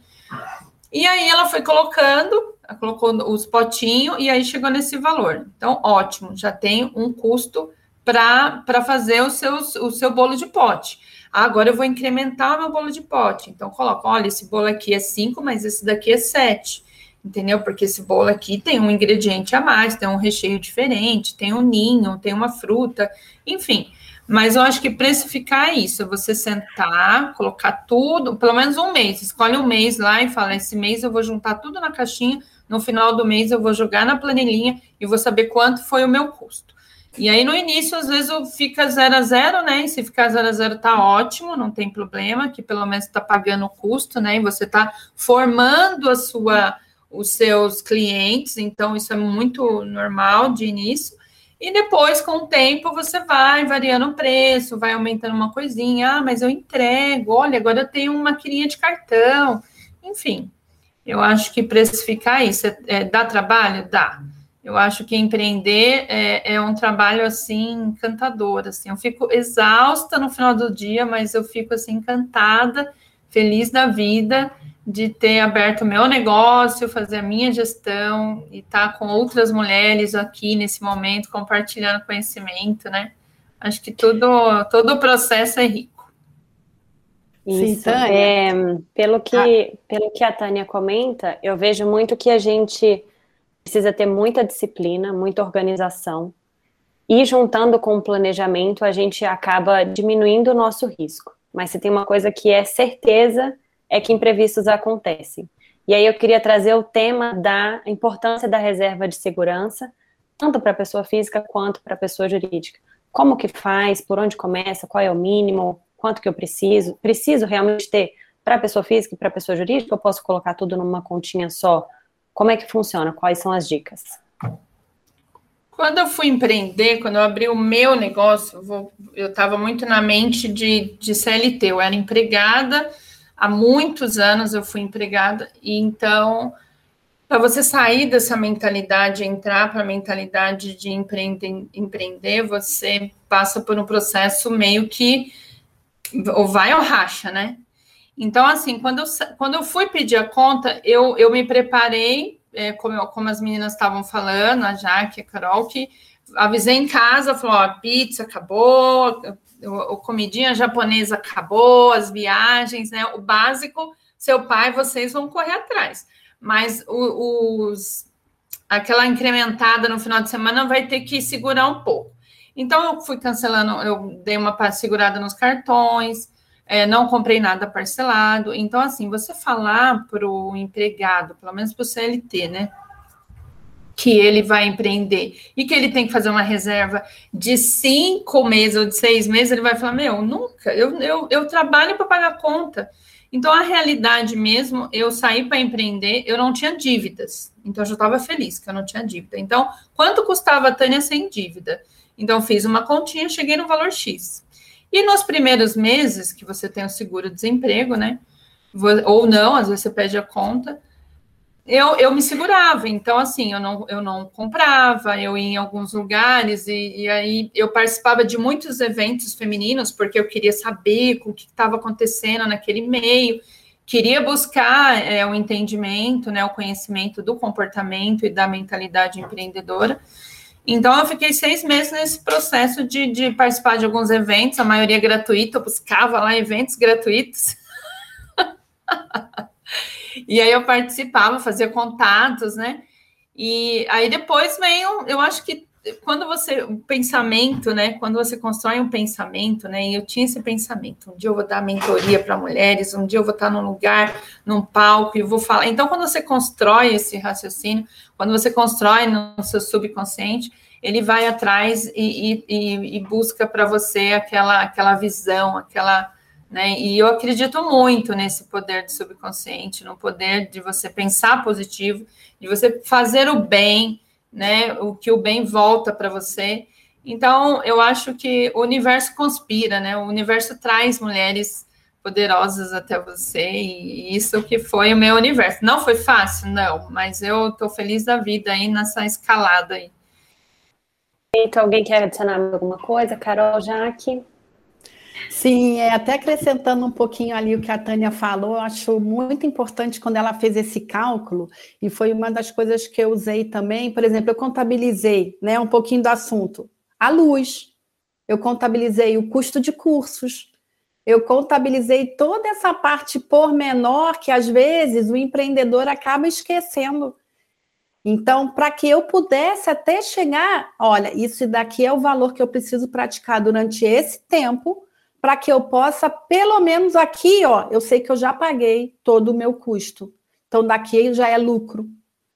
E aí ela foi colocando, colocou os potinhos e aí chegou nesse valor. Então, ótimo, já tem um custo para fazer o, seus, o seu bolo de pote. Agora eu vou incrementar o meu bolo de pote. Então, coloca, olha, esse bolo aqui é 5, mas esse daqui é 7. Entendeu? Porque esse bolo aqui tem um ingrediente a mais, tem um recheio diferente, tem um ninho, tem uma fruta, enfim. Mas eu acho que precificar é isso, você sentar, colocar tudo, pelo menos um mês, escolhe um mês lá e fala: esse mês eu vou juntar tudo na caixinha, no final do mês eu vou jogar na planilhinha e vou saber quanto foi o meu custo. E aí, no início, às vezes, fica zero a zero, né? E se ficar zero a zero, tá ótimo, não tem problema, que pelo menos está pagando o custo, né? E você está formando a sua, os seus clientes, então isso é muito normal de início. E depois, com o tempo, você vai variando o preço, vai aumentando uma coisinha. Ah, mas eu entrego, olha, agora eu tenho uma maquininha de cartão. Enfim, eu acho que precificar isso é, é, dá trabalho? Dá. Eu acho que empreender é, é, um trabalho assim encantador. Assim, eu fico exausta no final do dia, mas eu fico assim encantada, feliz da vida de ter aberto o meu negócio, fazer a minha gestão e estar tá com outras mulheres aqui nesse momento compartilhando conhecimento, né? Acho que tudo todo o processo é rico. Isso. Sim, é, pelo que ah. pelo que a Tânia comenta, eu vejo muito que a gente precisa ter muita disciplina, muita organização. E juntando com o planejamento, a gente acaba diminuindo o nosso risco. Mas se tem uma coisa que é certeza, é que imprevistos acontecem. E aí eu queria trazer o tema da importância da reserva de segurança, tanto para a pessoa física quanto para a pessoa jurídica. Como que faz, por onde começa, qual é o mínimo, quanto que eu preciso? Preciso realmente ter para a pessoa física e para a pessoa jurídica? Eu posso colocar tudo numa continha só? Como é que funciona? Quais são as dicas? Quando eu fui empreender, quando eu abri o meu negócio, eu estava muito na mente de, de CLT. Eu era empregada, há muitos anos eu fui empregada, e então, para você sair dessa mentalidade, entrar para a mentalidade de empreender, empreender, você passa por um processo meio que ou vai ou racha, né? Então, assim, quando eu, quando eu fui pedir a conta, eu, eu me preparei, é, como, como as meninas estavam falando, a Jaque, a Carol, que avisei em casa, falou, ó, pizza acabou, o, comidinha japonesa acabou, as viagens, né? O básico, seu pai, vocês vão correr atrás. Mas os, aquela incrementada no final de semana vai ter que segurar um pouco. Então, eu fui cancelando, eu dei uma segurada nos cartões, é, não comprei nada parcelado. Então, assim, você falar para o empregado, pelo menos para o CLT, né? Que ele vai empreender e que ele tem que fazer uma reserva de cinco meses ou de seis meses, ele vai falar: Meu, nunca, eu, eu, eu trabalho para pagar conta. Então, a realidade mesmo, eu saí para empreender, eu não tinha dívidas. Então, eu já estava feliz que eu não tinha dívida. Então, quanto custava a Tânia sem dívida? Então, fiz uma continha, cheguei no valor X. E nos primeiros meses que você tem o seguro-desemprego, né? Ou não, às vezes você pede a conta. Eu, eu me segurava, então assim, eu não, eu não comprava, eu ia em alguns lugares e, e aí eu participava de muitos eventos femininos porque eu queria saber o que estava acontecendo naquele meio, queria buscar é, o entendimento, né, o conhecimento do comportamento e da mentalidade empreendedora. Então, eu fiquei seis meses nesse processo de, de participar de alguns eventos, a maioria gratuita, eu buscava lá eventos gratuitos. e aí eu participava, fazia contatos, né? E aí depois veio, eu acho que quando você, o pensamento, né? Quando você constrói um pensamento, né? E eu tinha esse pensamento, um dia eu vou dar mentoria para mulheres, um dia eu vou estar num lugar, num palco, e vou falar. Então, quando você constrói esse raciocínio, quando você constrói no seu subconsciente, ele vai atrás e, e, e busca para você aquela, aquela visão, aquela. Né? E eu acredito muito nesse poder do subconsciente, no poder de você pensar positivo, de você fazer o bem, né? O que o bem volta para você. Então, eu acho que o universo conspira, né? O universo traz mulheres poderosas até você, e isso que foi o meu universo. Não foi fácil, não, mas eu estou feliz da vida aí nessa escalada aí. Então, alguém quer adicionar alguma coisa? Carol, Jaque? Sim, é, até acrescentando um pouquinho ali o que a Tânia falou, eu acho muito importante quando ela fez esse cálculo, e foi uma das coisas que eu usei também, por exemplo, eu contabilizei né, um pouquinho do assunto. A luz, eu contabilizei o custo de cursos, eu contabilizei toda essa parte pormenor que às vezes o empreendedor acaba esquecendo então, para que eu pudesse até chegar, olha, isso daqui é o valor que eu preciso praticar durante esse tempo, para que eu possa, pelo menos aqui, ó, eu sei que eu já paguei todo o meu custo. Então, daqui já é lucro.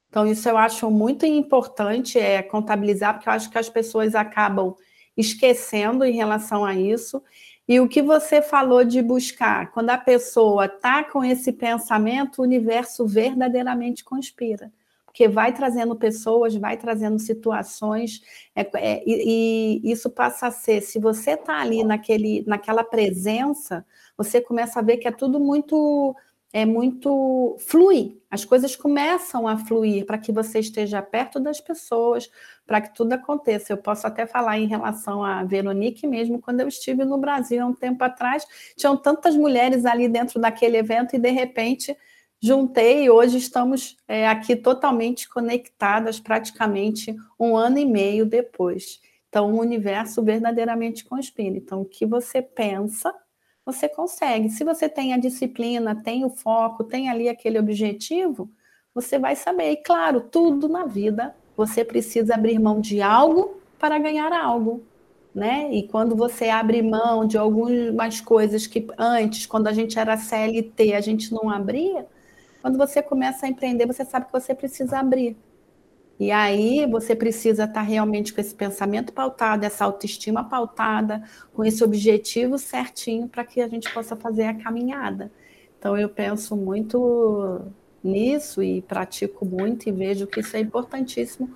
Então, isso eu acho muito importante é contabilizar, porque eu acho que as pessoas acabam esquecendo em relação a isso. E o que você falou de buscar, quando a pessoa está com esse pensamento, o universo verdadeiramente conspira porque vai trazendo pessoas, vai trazendo situações, é, é, e, e, isso passa a ser, se você está ali naquele, naquela presença, você começa a ver que é tudo muito, é muito flui, as coisas começam a fluir para que você esteja perto das pessoas, para que tudo aconteça. Eu posso até falar em relação a Veronique mesmo, quando eu estive no Brasil há um tempo atrás, tinham tantas mulheres ali dentro daquele evento e de repente juntei e hoje estamos é, aqui totalmente conectadas, praticamente um ano e meio depois. Então, o universo verdadeiramente conspira. Então, o que você pensa, você consegue. Se você tem a disciplina, tem o foco, tem ali aquele objetivo, você vai saber. E, claro, tudo na vida, você precisa abrir mão de algo para ganhar algo. Né? E quando você abre mão de algumas coisas que antes, quando a gente era CLT, a gente não abria, quando você começa a empreender, você sabe que você precisa abrir. E aí você precisa estar realmente com esse pensamento pautado, essa autoestima pautada, com esse objetivo certinho para que a gente possa fazer a caminhada. Então eu penso muito nisso e pratico muito e vejo que isso é importantíssimo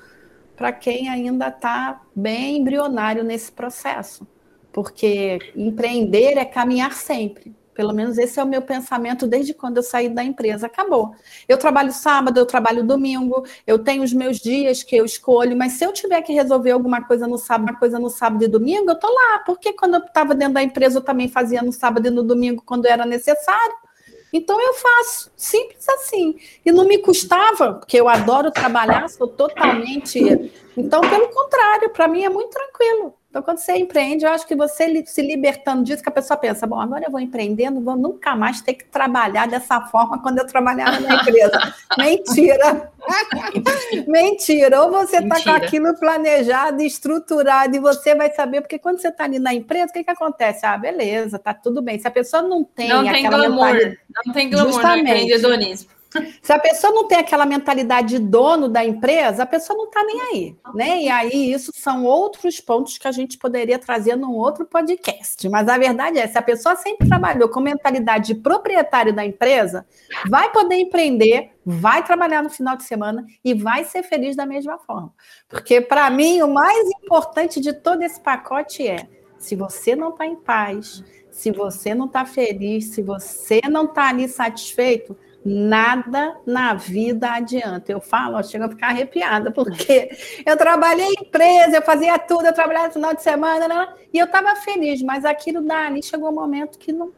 para quem ainda está bem embrionário nesse processo. Porque empreender é caminhar sempre. Pelo menos esse é o meu pensamento desde quando eu saí da empresa. Acabou. Eu trabalho sábado, eu trabalho domingo, eu tenho os meus dias que eu escolho, mas se eu tiver que resolver alguma coisa no sábado, uma coisa no sábado e domingo, eu tô lá. Porque quando eu estava dentro da empresa, eu também fazia no sábado e no domingo quando era necessário. Então eu faço, simples assim. E não me custava, porque eu adoro trabalhar, sou totalmente. Então, pelo contrário, para mim é muito tranquilo. Então, quando você empreende, eu acho que você se libertando disso, que a pessoa pensa, bom, agora eu vou empreender, não vou nunca mais ter que trabalhar dessa forma quando eu trabalhava na empresa. Mentira! Mentira! Ou você está com aquilo planejado, estruturado, e você vai saber, porque quando você está ali na empresa, o que, que acontece? Ah, beleza, tá tudo bem. Se a pessoa não tem. Não tem glamour, não tem glamour no empreendedorismo. Se a pessoa não tem aquela mentalidade de dono da empresa, a pessoa não está nem aí, né? E aí isso são outros pontos que a gente poderia trazer num outro podcast. Mas a verdade é, se a pessoa sempre trabalhou com mentalidade de proprietário da empresa, vai poder empreender, vai trabalhar no final de semana e vai ser feliz da mesma forma. Porque para mim o mais importante de todo esse pacote é, se você não está em paz, se você não está feliz, se você não está ali satisfeito, nada na vida adianta. Eu falo, eu chego a ficar arrepiada, porque eu trabalhei em empresa, eu fazia tudo, eu trabalhava no final de semana, né? e eu estava feliz, mas aquilo dali chegou um momento que não,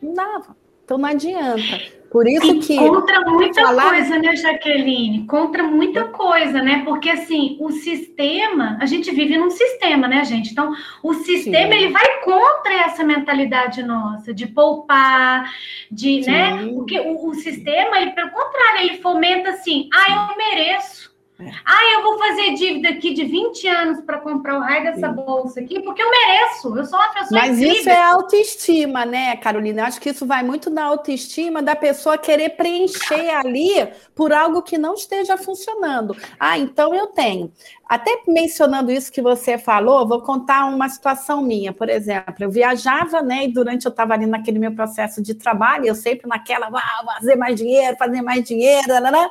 não dava. Então não adianta. Por isso que. Contra muita falar... coisa, né, Jaqueline? Contra muita coisa, né? Porque assim, o sistema, a gente vive num sistema, né, gente? Então, o sistema Sim. ele vai contra essa mentalidade nossa de poupar, de, né? Sim. né? Porque o, o sistema, ele, pelo contrário, ele fomenta assim, ah, eu mereço. Ah, eu vou fazer dívida aqui de 20 anos para comprar o raio dessa bolsa aqui, porque eu mereço, eu sou uma pessoa Mas incrível. isso é autoestima, né, Carolina? Eu acho que isso vai muito da autoestima da pessoa querer preencher ali por algo que não esteja funcionando. Ah, então eu tenho. Até mencionando isso que você falou, vou contar uma situação minha, por exemplo. Eu viajava, né, e durante eu estava ali naquele meu processo de trabalho, eu sempre naquela, ah, fazer mais dinheiro, fazer mais dinheiro, né, né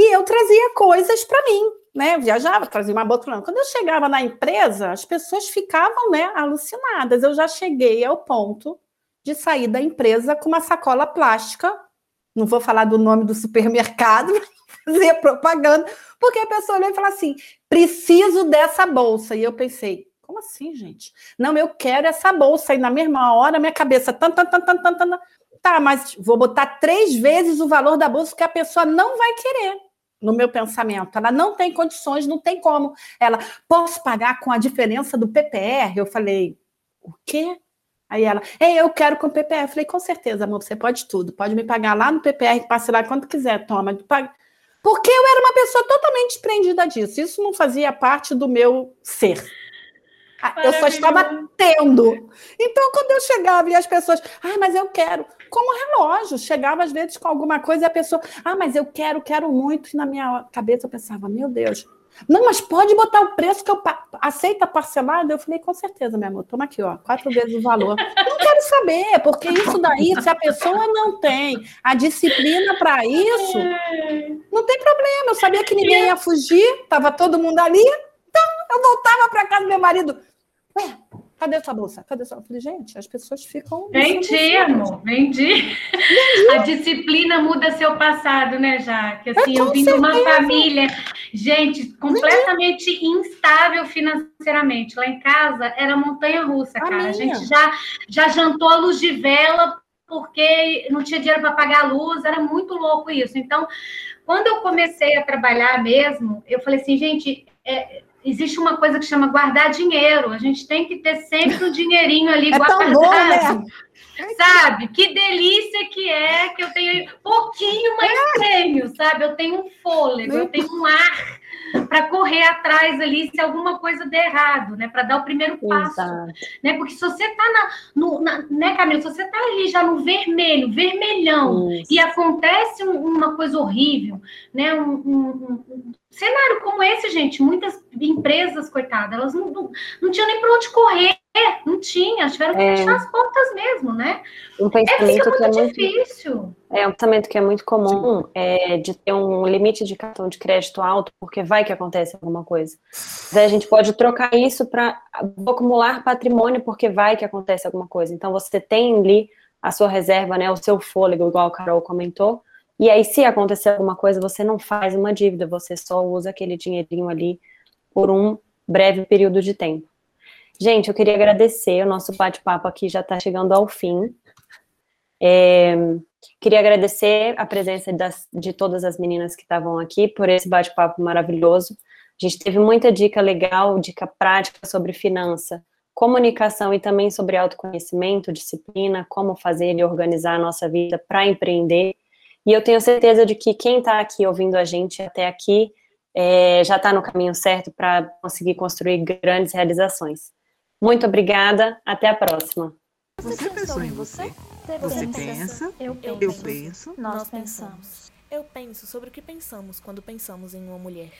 e eu trazia coisas para mim, né? viajava, trazia uma botulana. Quando eu chegava na empresa, as pessoas ficavam, né, alucinadas. Eu já cheguei ao ponto de sair da empresa com uma sacola plástica. Não vou falar do nome do supermercado, fazer propaganda, porque a pessoa olhou e falou assim: preciso dessa bolsa. E eu pensei, como assim, gente? Não, eu quero essa bolsa. E na mesma hora, minha cabeça, tan, tan, tan, tan, tan, tan, tá, mas vou botar três vezes o valor da bolsa que a pessoa não vai querer no meu pensamento. Ela não tem condições, não tem como. Ela, posso pagar com a diferença do PPR? Eu falei, o quê? Aí ela, é, eu quero com PPR. Eu falei, com certeza, amor, você pode tudo. Pode me pagar lá no PPR, passe lá quanto quiser, toma. Porque eu era uma pessoa totalmente desprendida disso. Isso não fazia parte do meu ser. Eu só estava tendo. Então, quando eu chegava e as pessoas, ah, mas eu quero, como relógio, chegava às vezes com alguma coisa e a pessoa, ah, mas eu quero, quero muito. E na minha cabeça eu pensava, meu Deus, não, mas pode botar o preço que eu aceita parcelado? Eu falei, com certeza, meu amor, toma aqui, ó, quatro vezes o valor. não quero saber, porque isso daí, se a pessoa não tem a disciplina para isso, não tem problema. Eu sabia que ninguém ia fugir, estava todo mundo ali, então eu voltava para casa do meu marido. Ué, cadê sua bolsa? Cadê sua? Eu falei, gente, as pessoas ficam. Vendi, amor, vendi. A disciplina muda seu passado, né, Jaque? Assim, é, eu vim de uma família, gente, completamente vendi. instável financeiramente. Lá em casa era montanha russa, cara. A, a gente já, já jantou a luz de vela porque não tinha dinheiro para pagar a luz, era muito louco isso. Então, quando eu comecei a trabalhar mesmo, eu falei assim, gente, é, existe uma coisa que chama guardar dinheiro. A gente tem que ter sempre um dinheirinho ali é guardado. Bom, né? Sabe? Que delícia que é que eu tenho pouquinho, mas é. tenho, sabe? Eu tenho um fôlego, eu tenho um ar para correr atrás ali se alguma coisa der errado, né? Para dar o primeiro passo, Exato. né? Porque se você tá na, no, na, né, Camila? Se você tá ali já no vermelho, vermelhão, Isso. e acontece um, uma coisa horrível, né? Um, um, cenário como esse, gente, muitas empresas, coitadas, elas não, não, não tinham nem para onde correr, não tinha, tiveram que é. fechar as portas mesmo, né? Um pensamento é, que é muito difícil. É um pensamento que é muito comum é, de ter um limite de cartão de crédito alto, porque vai que acontece alguma coisa. Mas a gente pode trocar isso para acumular patrimônio, porque vai que acontece alguma coisa. Então você tem ali a sua reserva, né, o seu fôlego, igual a Carol comentou, e aí, se acontecer alguma coisa, você não faz uma dívida, você só usa aquele dinheirinho ali por um breve período de tempo. Gente, eu queria agradecer, o nosso bate-papo aqui já está chegando ao fim. É, Queria agradecer a presença das, de todas as meninas que estavam aqui por esse bate-papo maravilhoso. A gente teve muita dica legal, dica prática sobre finança, comunicação e também sobre autoconhecimento, disciplina, como fazer e organizar a nossa vida para empreender. E eu tenho certeza de que quem está aqui ouvindo a gente até aqui é, já está no caminho certo para conseguir construir grandes realizações. Muito obrigada, até a próxima. Você pensou em você? Você pensa, eu penso, eu penso nós pensamos. Eu penso sobre o que pensamos quando pensamos em uma mulher.